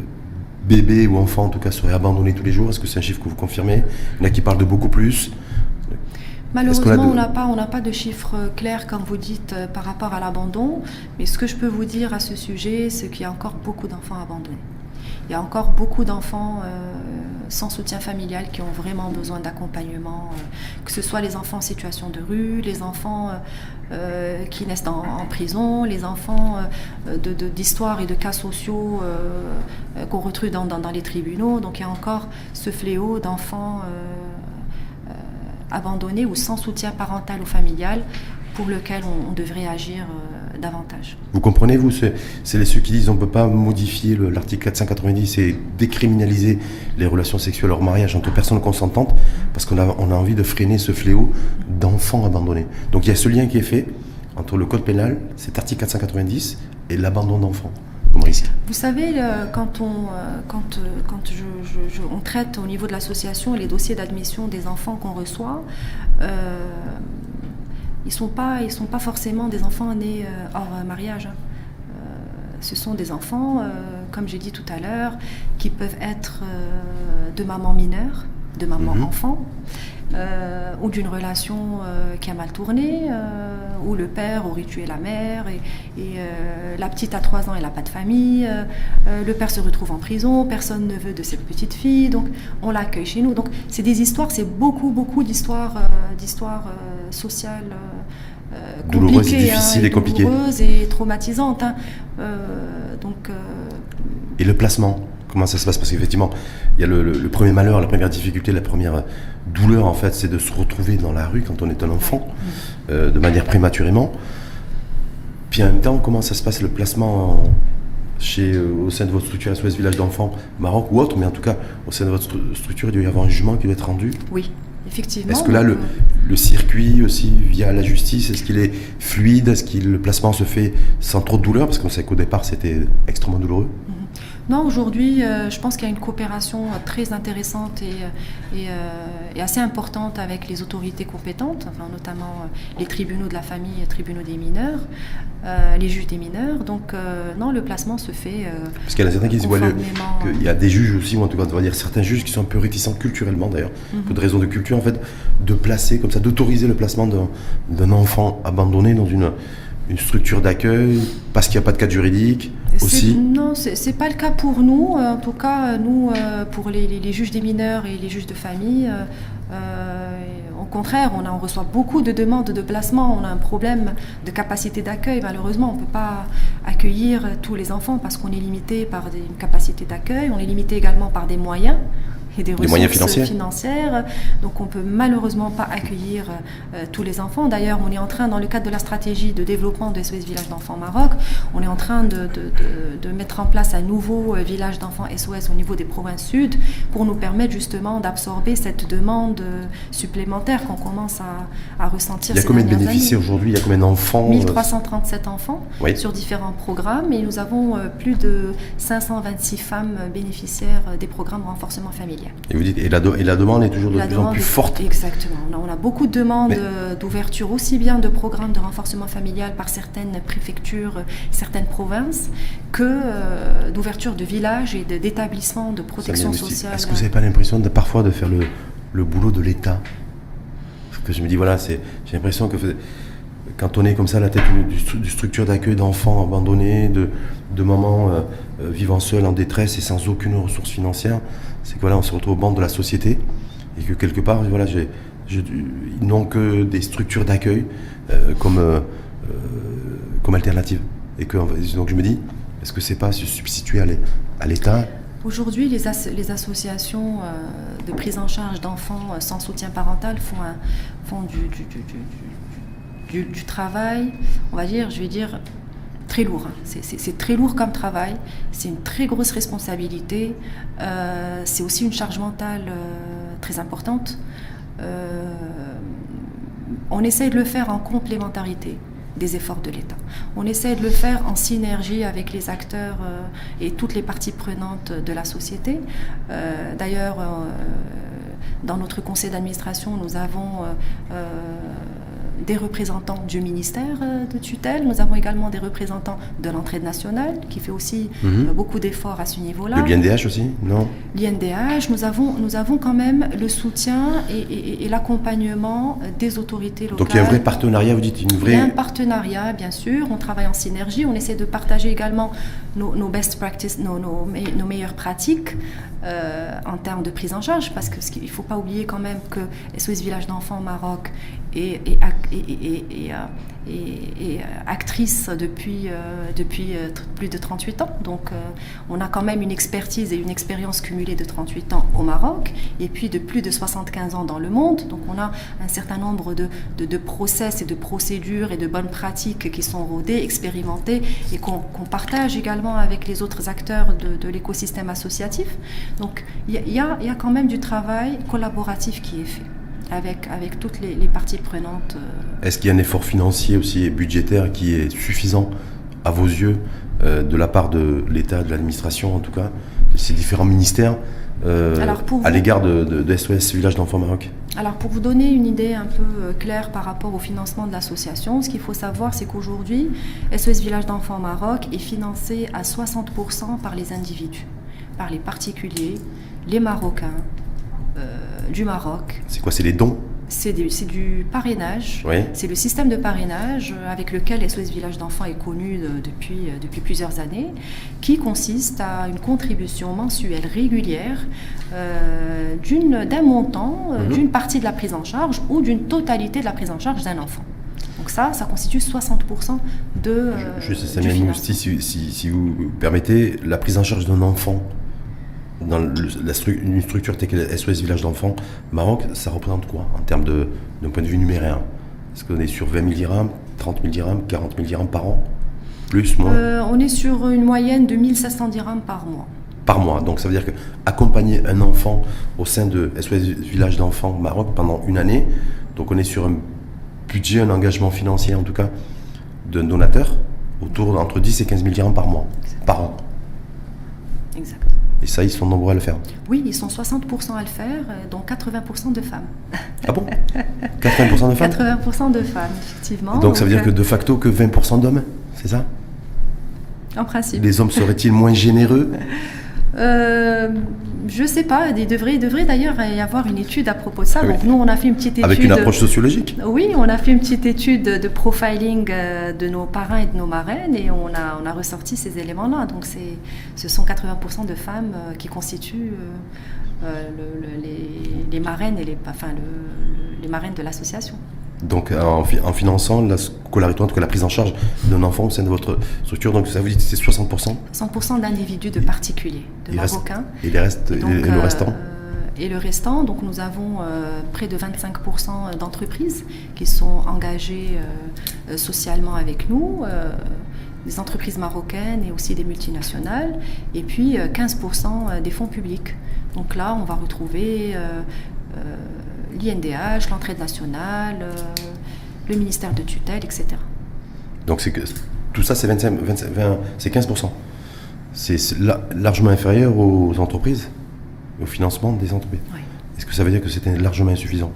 bébés ou enfants en tout cas seraient abandonnés tous les jours Est-ce que c'est un chiffre que vous confirmez? Il y en a qui parlent de beaucoup plus.
Malheureusement, on n'a pas, on pas de chiffres clairs, comme vous dites, euh, par rapport à l'abandon. Mais ce que je peux vous dire à ce sujet, c'est qu'il y a encore beaucoup d'enfants abandonnés. Il y a encore beaucoup d'enfants euh, sans soutien familial qui ont vraiment besoin d'accompagnement, euh, que ce soit les enfants en situation de rue, les enfants qui naissent en, prison, les enfants d'histoires de, et de cas sociaux qu'on retrouve dans, dans, les tribunaux. Donc il y a encore ce fléau d'enfants abandonnés ou sans soutien parental ou familial pour lequel on, devrait agir euh, davantage.
Vous comprenez, vous, c'est ceux qui disent on ne peut pas modifier l'article 490 et décriminaliser les relations sexuelles hors mariage entre personnes consentantes parce qu'on a, a envie de freiner ce fléau d'enfants abandonnés. Donc il y a ce lien qui est fait entre le code pénal, cet article 490, et l'abandon d'enfants.
Vous savez, quand, on, euh, quand, euh, quand je, on traite au niveau de l'association les dossiers d'admission des enfants qu'on reçoit, euh, ils ne sont, pas, sont pas forcément des enfants nés hors mariage. Hein. Ce sont des enfants, comme j'ai dit tout à l'heure, qui peuvent être de maman mineure, de maman mhm. enfant, euh, ou d'une relation euh, qui a mal tourné, euh, où le père aurait tué la mère, et, la petite a 3 ans, elle n'a pas de famille, le père se retrouve en prison, personne ne veut de cette petite fille, donc on l'accueille chez nous. Donc c'est des histoires, c'est beaucoup, beaucoup d'histoires d'histoires sociales.
douloureuses et difficiles
hein,
et, compliquées.
Douloureuses et traumatisantes. Hein. donc,
et le placement? Comment ça se passe Parce qu'effectivement, il y a le, premier malheur, la première difficulté, la première douleur, en fait, c'est de se retrouver dans la rue quand on est un enfant, euh, de manière prématurément. Puis en même temps, comment ça se passe le placement chez, euh, au sein de votre structure SOS Village d'enfants Maroc ou autre, mais en tout cas, au sein de votre structure, il doit y avoir un jugement qui doit être rendu?
Oui, effectivement.
Est-ce que là, le, le, circuit aussi via la justice, est-ce qu'il est fluide? Est-ce que le placement se fait sans trop de douleur? Parce qu'on sait qu'au départ, c'était extrêmement douloureux. Mhm.
Non, aujourd'hui, euh, je pense qu'il y a une coopération euh, très intéressante et, euh, et, assez importante avec les autorités compétentes, enfin, notamment les tribunaux de la famille, les tribunaux des mineurs, les juges des mineurs. Donc, non, le placement se fait.
Parce qu'il y en a certains qui disent qu'il y a des juges aussi, ou en tout cas, on va dire certains juges qui sont un peu réticents culturellement d'ailleurs, mhm. pour des raisons de culture en fait, de placer comme ça, d'autoriser le placement d'un enfant abandonné dans une une structure d'accueil parce qu'il n'y a pas de cadre juridique aussi
Non, ce n'est pas le cas pour nous. En tout cas, nous, euh, pour les, juges des mineurs et les juges de famille, euh, euh, au contraire, on, a, on, reçoit beaucoup de demandes de placement. On a un problème de capacité d'accueil. Malheureusement, on ne peut pas accueillir tous les enfants parce qu'on est limité par des capacités d'accueil. On est limité également par des moyens et des ressources
moyens financiers.
financières. Donc on peut malheureusement pas accueillir euh, tous les enfants. D'ailleurs, on est en train, dans le cadre de la stratégie de développement de SOS Village d'enfants Maroc, on est en train de, de, mettre en place un nouveau euh, village d'enfants SOS au niveau des provinces sud pour nous permettre justement d'absorber cette demande euh, supplémentaire qu'on commence à, à, ressentir.
Il y a combien de bénéficiaires aujourd'hui? Il y a combien d'enfants
1337 enfants sur différents programmes et nous avons plus de 526 femmes bénéficiaires des programmes renforcement familial.
Et vous dites, et la, demande est toujours de plus en plus forte
Exactement. On a, beaucoup de demandes euh, d'ouverture aussi bien de programmes de renforcement familial par certaines préfectures, certaines provinces, que euh, d'ouverture de villages et d'établissements de, protection sociale.
Est-ce que vous n'avez pas l'impression de parfois de faire le, boulot de l'État? Que je me dis, voilà, j'ai l'impression que quand on est comme ça à la tête d'une structure d'accueil d'enfants abandonnés, de, de mamans euh, vivant seules en détresse et sans aucune ressource financière, c'est que voilà, on se retrouve au banc de la société et que quelque part, voilà, ils n'ont que des structures d'accueil euh, comme, euh, euh, comme alternative. Et que donc je me dis, est-ce que c'est pas se substituer à l'État?
Aujourd'hui, les, associations de prise en charge d'enfants sans soutien parental font, du, du, travail, on va dire, je vais dire, très lourd. C'est très lourd comme travail, c'est une très grosse responsabilité, euh, c'est aussi une charge mentale euh, très importante. Euh, on essaye de le faire en complémentarité des efforts de l'État. On essaie de le faire en synergie avec les acteurs et toutes les parties prenantes de la société. D'ailleurs, dans notre conseil d'administration, nous avons des représentants du ministère euh, de tutelle. Nous avons également des représentants de l'entraide nationale qui fait aussi mhm. euh, beaucoup d'efforts à ce niveau-là.
L'INDH aussi Non
L'INDH, nous avons, nous avons quand même le soutien et, l'accompagnement des autorités locales.
Donc il y a un vrai partenariat, vous dites une vraie... Il y
a un partenariat, bien sûr. On travaille en synergie. On essaie de partager également nos, best practices, nos, nos, nos meilleures pratiques euh, en termes de prise en charge, parce qu'il ne faut pas oublier quand même que SOS Village d'enfants au Maroc euh, et, euh, actrice depuis, euh, euh, plus de 38 ans. Donc on a quand même une expertise et une expérience cumulée de 38 ans au Maroc et puis de plus de 75 ans dans le monde. Donc on a un certain nombre de, process et de procédures et de bonnes pratiques qui sont rodées, expérimentées et qu'on partage également avec les autres acteurs de, l'écosystème associatif. Donc il y a quand même du travail collaboratif qui est fait avec, avec toutes les, parties prenantes.
Euh. Est-ce qu'il y a un effort financier aussi et budgétaire qui est suffisant à vos yeux euh, de la part de l'État, de l'administration en tout cas, de ces différents ministères à l'égard de, SOS Village d'Enfants Maroc?
Alors pour vous donner une idée un peu claire par rapport au financement de l'association, ce qu'il faut savoir c'est qu'aujourd'hui SOS Village d'Enfants Maroc est financé à 60% par les individus, par les particuliers, les Marocains, du Maroc.
C'est quoi C'est les dons
c'est du, parrainage. C'est le système de parrainage avec lequel SOS Village d'enfants est connu depuis, euh, depuis plusieurs années, qui consiste à une contribution mensuelle régulière euh, d'un montant, euh, mhm. d'une partie de la prise en charge ou d'une totalité de la prise en charge d'un enfant. Donc ça, ça constitue 60% de... Euh,
Juste, si, si, si vous permettez, la prise en charge d'un enfant dans une structure telle que SOS Village d'enfants Maroc, ça représente quoi en termes d'un point de vue numéraire? Est-ce qu'on est sur 20 000 dirhams, 30 000 dirhams, 40 000 dirhams par an? Plus, moins?
Euh, On est sur une moyenne de 1500 dirhams par mois.
Par mois. Donc ça veut dire qu'accompagner un enfant au sein de SOS Village d'enfants Maroc pendant une année, donc on est sur un budget, un engagement financier en tout cas d'un donateur autour d'entre 10 et 15 000 dirhams par mois, par an.
Exact.
Et ça, ils sont nombreux à le faire
Oui, ils sont 60% à le faire, euh, dont 80% de femmes.
Ah bon? 80% de femmes?
80% de femmes, effectivement.
Donc, ça veut dire que de facto que 20% d'hommes, c'est ça?
En principe.
Les hommes seraient-ils moins généreux?
euh, je sais pas, il devrait, devrait d'ailleurs y avoir une étude à propos de ça. Ah Donc nous, on a fait une petite étude.
Avec une approche sociologique
Oui, on a fait une petite étude de profiling euh, de nos parrains et de nos marraines et on a, on a ressorti ces éléments-là. Donc ce sont 80% de femmes euh, qui constituent euh, les, marraines et les, enfin, les marraines de l'association.
Donc en, finançant la scolarité, en tout cas la prise en charge d'un enfant au sein de votre structure, donc ça vous dit que c'est 60%
100% d'individus, de particuliers, de Marocains.
et, les restes, et, le restant
euh, Et le restant, donc nous avons euh, près de 25% d'entreprises qui sont engagées euh, socialement avec nous, des entreprises marocaines et aussi des multinationales, et puis 15% des fonds publics. Donc là, on va retrouver l'INDH, l'entraide nationale, euh, le ministère de tutelle, etc.
Donc c'est que tout ça, c'est 25, 15%. C'est largement inférieur aux entreprises, au financement des entreprises. Est-ce que ça veut dire que c'était largement insuffisant?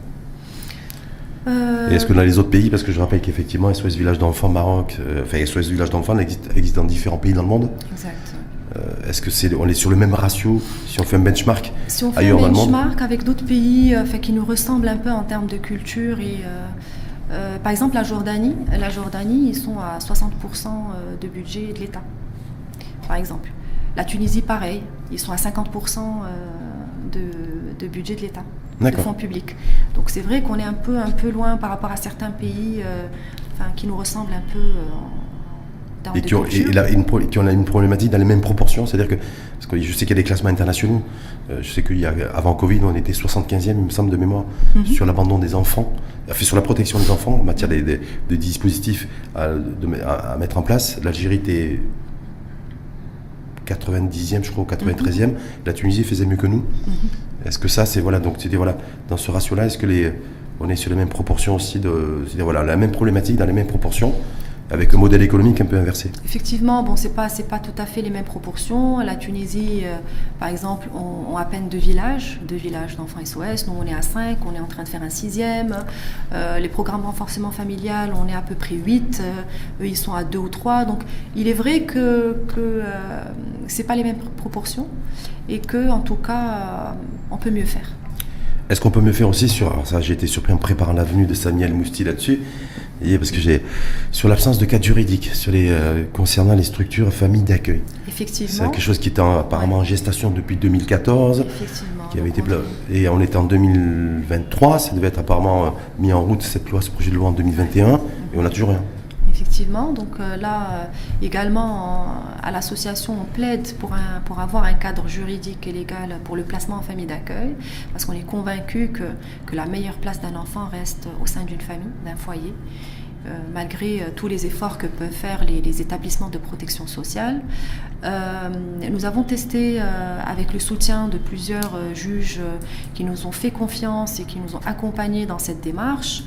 Euh, Et est-ce que dans les autres pays, parce que je rappelle qu'effectivement SOS Village d'enfants Maroc, euh, enfin SOS Village d'enfants existe, existe, dans différents pays dans le monde?
Exact.
Euh, est-ce que c'est on est sur le même ratio si on fait un benchmark
Si on fait un benchmark avec d'autres pays euh, qui nous ressemblent un peu en termes de culture et euh, par exemple la Jordanie, la Jordanie ils sont à 60% de budget de l'État. Par exemple, la Tunisie pareil, ils sont à 50% de, budget de l'État, de fonds publics. Donc c'est vrai qu'on est un peu un peu loin par rapport à certains pays, qui nous ressemblent un peu
et qui ont, une, une problématique dans les mêmes proportions, c'est-à-dire que, parce que je sais qu'il y a des classements internationaux, euh, je sais qu'avant Covid, on était 75e, il me semble, de mémoire, mhm. sur l'abandon des enfants, fait sur la protection des enfants en matière de, dispositifs à, mettre en place. L'Algérie était 90e, je crois, ou 93e. Mhm. La Tunisie faisait mieux que nous. Mhm. Est-ce que ça, c'est voilà, donc c'était voilà, dans ce ratio-là, est-ce que les, on est sur les mêmes proportions aussi de, voilà, la même problématique dans les mêmes proportions? Avec un modèle économique un peu inversé.
Effectivement, bon, c'est pas c'est pas tout à fait les mêmes proportions. La Tunisie, euh, par exemple, ont à peine deux villages, deux villages d'enfants SOS. Nous, on est à cinq, on est en train de faire un sixième. Euh, les programmes renforcement familial, on est à peu près huit. Euh, eux, ils sont à deux ou trois. Donc, il est vrai que que c'est pas les mêmes proportions et que, en tout cas, on peut mieux faire.
Est-ce qu'on peut mieux faire aussi sur. Alors ça, j'ai été surpris en préparant la venue de Samuel Mousti là-dessus parce que j'ai sur l'absence de cadre juridique sur les euh, concernant les structures familles d'accueil.
Effectivement.
C'est quelque chose qui était apparemment en gestation depuis 2014.
Effectivement.
Qui avait été et on était en 2023. Ça devait être apparemment euh, mis en route cette loi, ce projet de loi en 2021, et on n'a toujours rien.
Effectivement. Donc euh, là, également, à l'association, on plaide pour, pour avoir un cadre juridique et légal pour le placement en famille d'accueil, parce qu'on est convaincu que, que la meilleure place d'un enfant reste au sein d'une famille, d'un foyer. Euh, malgré euh, tous les efforts que peuvent faire les, établissements de protection sociale. Euh, nous avons testé avec le soutien de plusieurs juges qui nous ont fait confiance et qui nous ont accompagnés dans cette démarche,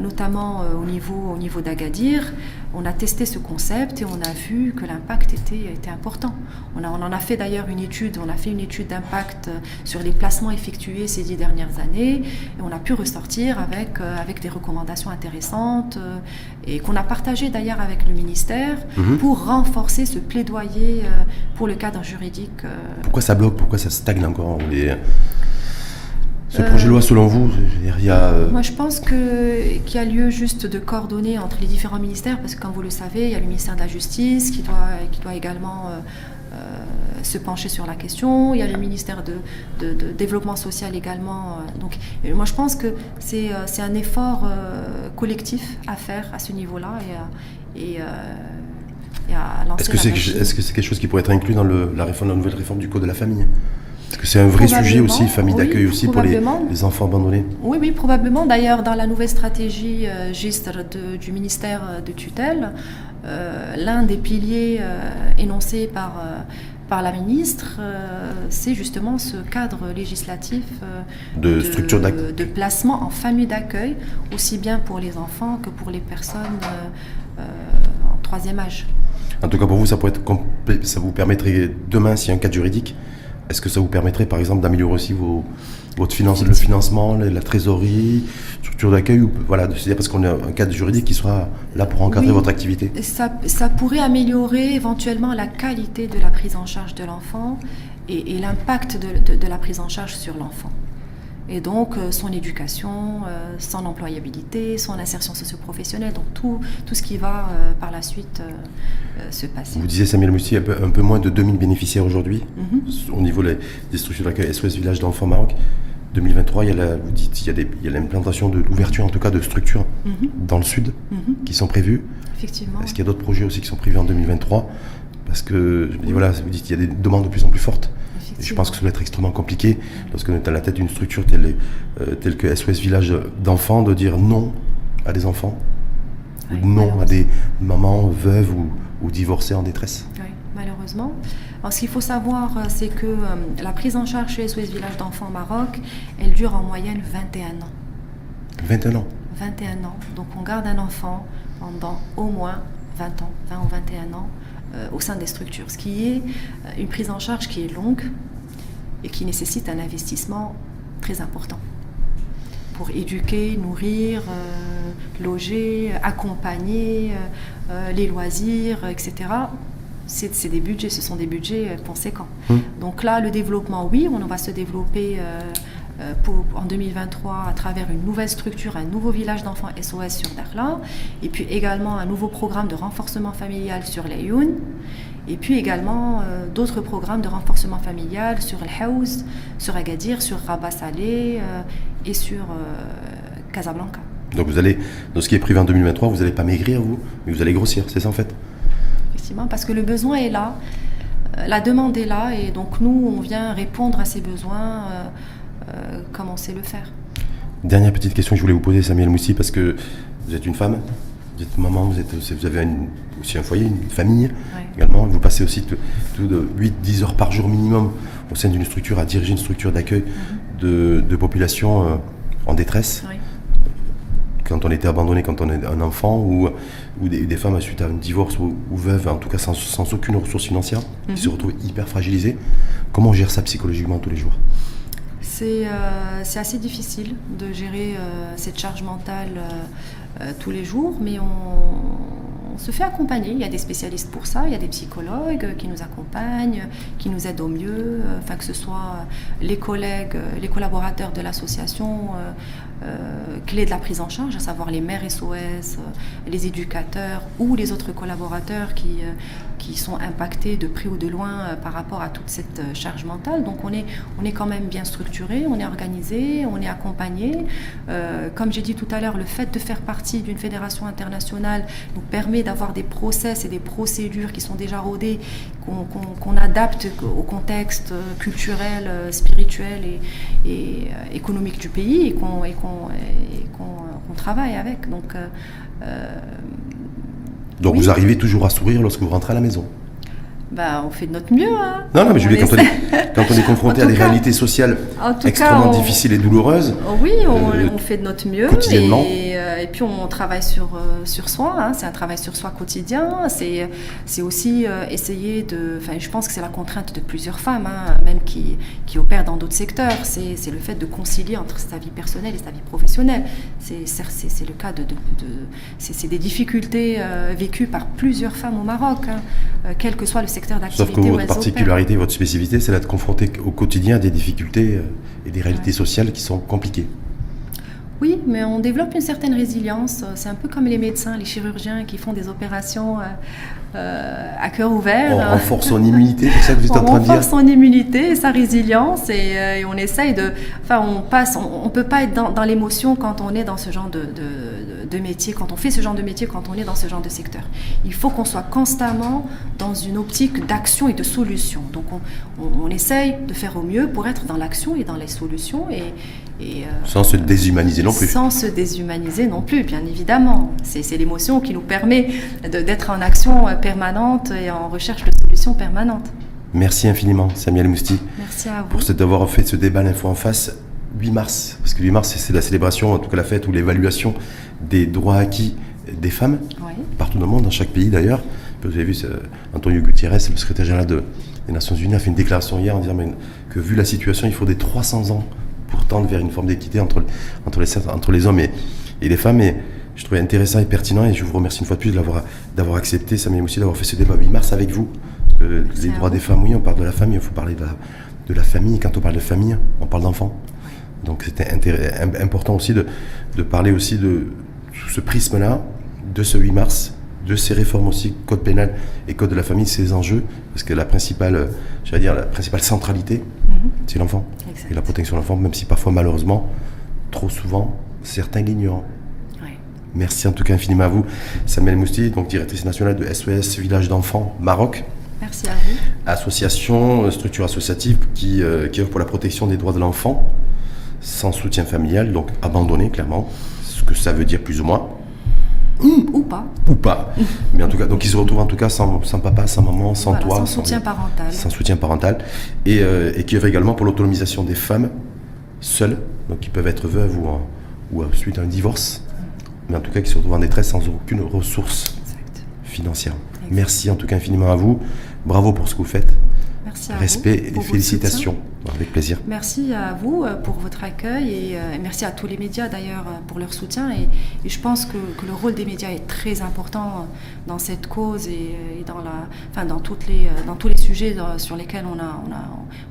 notamment au niveau, au niveau d'Agadir. on a testé ce concept et on a vu que l'impact était, était important. On, a, on en a fait d'ailleurs une étude, on a fait une étude d'impact sur les placements effectués ces dix dernières années et on a pu ressortir avec, euh, avec des recommandations intéressantes euh, et qu'on a partagées d'ailleurs avec le ministère mhm. pour renforcer ce plaidoyer euh, pour le cadre juridique.
Pourquoi ça bloque? Pourquoi ça stagne encore? Ce projet de loi, selon vous,
il y a... Euh, Moi, je pense qu'il y a lieu juste de coordonner entre les différents ministères, parce que comme vous le savez, il y a le ministère de la Justice qui doit, qui doit également euh, euh, se pencher sur la question. Il y a le ministère de, de, Développement social également. donc, moi, je pense que c'est un effort collectif à faire à ce niveau-là et, et
est-ce que c'est est -ce c'est quelque chose qui pourrait être inclus dans le, la, réforme, la nouvelle réforme du Code de la famille? Est-ce que c'est un vrai sujet aussi, famille d'accueil aussi pour les, enfants abandonnés
Oui, oui, probablement. D'ailleurs, dans la nouvelle stratégie euh, du ministère euh, de tutelle, euh, l'un des piliers énoncés par, par la ministre, c'est justement ce cadre législatif
de, structure
de placement en famille d'accueil, aussi bien pour les enfants que pour les personnes en troisième âge.
En tout cas, pour vous, ça, pourrait être ça vous permettrait demain, s'il y a un cadre juridique, est-ce que ça vous permettrait, par exemple, d'améliorer aussi vos, votre finance, le financement, la, trésorerie, structure d'accueil voilà, C'est-à-dire parce qu'on a un cadre juridique qui sera là pour encadrer votre activité.
Ça, ça, pourrait améliorer éventuellement la qualité de la prise en charge de l'enfant et, l'impact de, la prise en charge sur l'enfant et donc euh, son éducation, euh, son employabilité, son insertion socio-professionnelle, donc tout, tout ce qui va euh, par la suite se passer.
Vous disiez Samuel Moussi, un peu, un peu moins de 2000 bénéficiaires aujourd'hui mhm. au niveau des structures d'accueil SOS Village d'enfants Maroc. 2023, il y a la, vous dites, il y a l'implantation de l'ouverture en tout cas de structures mhm. dans le sud mhm. qui sont prévues.
Effectivement.
Est-ce qu'il y a d'autres projets aussi qui sont prévus en 2023 Parce que je me dis, voilà, vous dites qu'il y a des demandes de plus en plus fortes je pense que ça va être extrêmement compliqué lorsque on est à la tête d'une structure telle, euh, telle que SOS Village d'enfants de dire non à des enfants, ou non à des mamans veuves ou, divorcées en détresse.
Oui, malheureusement. ce qu'il faut savoir, euh, c'est que euh, la prise en charge chez SOS Village d'enfants au Maroc, elle dure en moyenne 21 ans.
21 ans
21 ans. Donc on garde un enfant pendant au moins 20 ans, 20 ou 21 ans euh, au sein des structures, ce qui est une prise en charge qui est longue et qui nécessite un investissement très important pour éduquer, nourrir, euh, loger, accompagner, les loisirs, etc. C'est des budgets, ce sont des budgets conséquents. Mmh. Donc là, le développement, oui, on va se développer euh, pour, en 2023 à travers une nouvelle structure, un nouveau village d'enfants SOS sur Dakhla, et puis également un nouveau programme de renforcement familial sur Layoun, et puis également euh, d'autres programmes de renforcement familial sur El Haouz, sur Agadir, sur Rabat Salé euh, et sur Casablanca.
Donc vous allez, dans ce qui est prévu en 2023, vous n'allez pas maigrir vous, mais vous allez grossir, c'est ça en fait?
Effectivement, parce que le besoin est là, la demande est là, et donc nous, on vient répondre à ces besoins euh, comment c'est le faire.
Dernière petite question que je voulais vous poser, Samuel Moussi, parce que vous êtes une femme, vous êtes maman, vous, êtes, vous avez aussi un foyer, une famille également. Vous passez aussi tout, de 8-10 heures par jour minimum au sein d'une structure, à diriger une structure d'accueil mhm. de, population euh, en détresse. Quand on était abandonné, quand on est un enfant, ou, ou des, femmes suite à un divorce ou, veuve, en tout cas sans, aucune ressource financière, qui se mhm. retrouvent hyper fragilisées. Comment on gère ça psychologiquement tous les jours?
C'est assez difficile de gérer euh, cette charge mentale euh, tous les jours, mais on, se fait accompagner. Il y a des spécialistes pour ça, il y a des psychologues qui nous accompagnent, qui nous aident au mieux, que ce soit les collègues, les collaborateurs de l'association, clés de la prise en charge, à savoir les mères SOS, les éducateurs ou les autres collaborateurs qui, qui sont impactés de près ou de loin euh, par rapport à toute cette euh, charge mentale. Donc on est, on est quand même bien structuré, on est organisé, on est accompagné. Euh, comme j'ai dit tout à l'heure, le fait de faire partie d'une fédération internationale nous permet d'avoir des process et des procédures qui sont déjà rodées, qu'on adapte au contexte culturel, spirituel et, économique du pays et qu'on travaille avec. Donc,
donc vous arrivez toujours à sourire lorsque vous rentrez à la maison?
Bah, on fait de notre mieux. Hein.
Non, non, mais je veux dire, quand, on est, confronté à des réalités sociales extrêmement difficiles et douloureuses.
Oui, on, euh, fait de notre mieux.
Quotidiennement.
Et, euh, et puis on travaille sur, sur soi, hein. c'est un travail sur soi quotidien, c'est, c'est aussi essayer de... Enfin, je pense que c'est la contrainte de plusieurs femmes, hein, même qui, qui opèrent dans d'autres secteurs, c'est, c'est le fait de concilier entre sa vie personnelle et sa vie professionnelle. C'est, c'est, c'est le cas de... de, c'est, des difficultés vécues par plusieurs femmes au Maroc, hein, quel que soit le secteur d'activité.
Sauf que votre particularité, votre spécificité, c'est d'être confronté au quotidien à des difficultés et des réalités sociales qui sont compliquées.
Oui, mais on développe une certaine résilience. C'est un peu comme les médecins, les chirurgiens qui font des opérations euh, euh, à cœur ouvert.
On renforce son immunité, c'est ça que vous êtes
en
train de dire
On renforce son immunité et sa résilience et, euh, on essaye de... Enfin, on passe... On ne peut pas être dans, l'émotion quand on est dans ce genre de, de, métier, quand on fait ce genre de métier, quand on est dans ce genre de secteur. Il faut qu'on soit constamment dans une optique d'action et de solution. Donc on, on, essaye de faire au mieux pour être dans l'action et dans les solutions et,
et, sans se déshumaniser non plus.
Sans se déshumaniser non plus, bien évidemment. C'est l'émotion qui nous permet d'être en action permanente et en recherche de solutions permanentes.
Merci infiniment, Samuel Mousti.
Merci à vous.
Pour d'avoir fait ce débat L'Info en face. 8 mars, parce que 8 mars, c'est la célébration, en tout cas la fête ou l'évaluation des droits acquis des femmes, partout dans le monde, dans chaque pays d'ailleurs. Vous avez vu, Antonio Gutiérrez, le secrétaire général des Nations Unies, a fait une déclaration hier en disant que vu la situation, il faut des 300 ans pour tendre vers une forme d'équité entre, entre, les, entre les hommes et, et les femmes. Et je trouvais intéressant et pertinent et je vous remercie une fois de plus d'avoir accepté, ça aussi d'avoir fait ce débat 8 mars avec vous. les droits des femmes, oui, on parle de la famille, il faut parler de la, de la famille. Quand on parle de famille, on parle d'enfants. Donc c'était important aussi de, de, parler aussi de ce prisme-là, de ce 8 mars, de ces réformes aussi, code pénal et code de la famille, ces enjeux, parce que la principale, dire, la principale centralité, mhm. c'est l'enfant et la protection de l'enfant, même si parfois malheureusement, trop souvent, certains l'ignorent. Merci en tout cas infiniment à vous, Samuel Mousti, donc directrice nationale de SOS Village d'enfants Maroc.
Merci à vous.
Association, structure associative qui, euh, qui œuvre pour la protection des droits de l'enfant sans soutien familial, donc abandonné clairement, ce que ça veut dire plus ou moins.
Ou pas.
Ou pas. Mais en tout cas, donc ils se retrouvent en tout cas sans, sans papa, sans maman, sans toi.
Sans, soutien parental.
Sans soutien parental. Et, euh, et qui œuvre également pour l'autonomisation des femmes seules, donc qui peuvent être veuves ou, ou suite à un divorce, mais en tout cas qui se retrouvent en détresse sans aucune ressource financière. Merci en tout cas infiniment à vous. Bravo pour ce que vous faites.
Merci
Respect et félicitations. Avec plaisir.
Merci à vous euh, pour votre accueil euh, et, merci à tous les médias d'ailleurs euh, pour leur soutien. Et, je pense que, le rôle des médias est très important dans cette cause et, dans, la, enfin, dans, toutes les, dans tous les sujets sur lesquels on a, on a,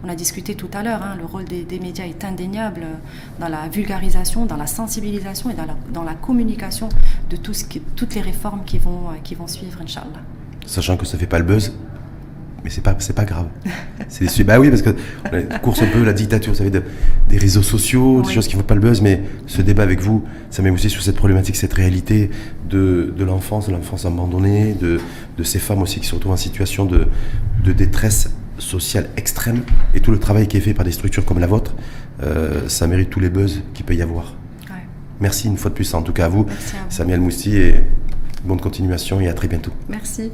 on a discuté tout à l'heure. Hein. Le rôle des, médias est indéniable dans la vulgarisation, dans la sensibilisation et dans la, dans la communication de tout ce qui, toutes les réformes qui vont, qui vont suivre, Inch'Allah.
Sachant que ça ne fait pas le buzz, mais c'est pas c'est pas grave. C'est bah oui parce que on course un peu la dictature, vous savez, des réseaux sociaux, des choses qui ne font pas le buzz, mais ce débat avec vous, ça met aussi sur cette problématique, cette réalité de, de l'enfance, de l'enfance abandonnée, de, de, ces femmes aussi qui se retrouvent en situation de, de détresse sociale extrême, et tout le travail qui est fait par des structures comme la vôtre, euh, ça mérite tous les buzz qu'il peut y avoir. Merci une fois de plus, en tout cas à vous, Samuel Mousti, et bonne continuation et à très bientôt.
Merci.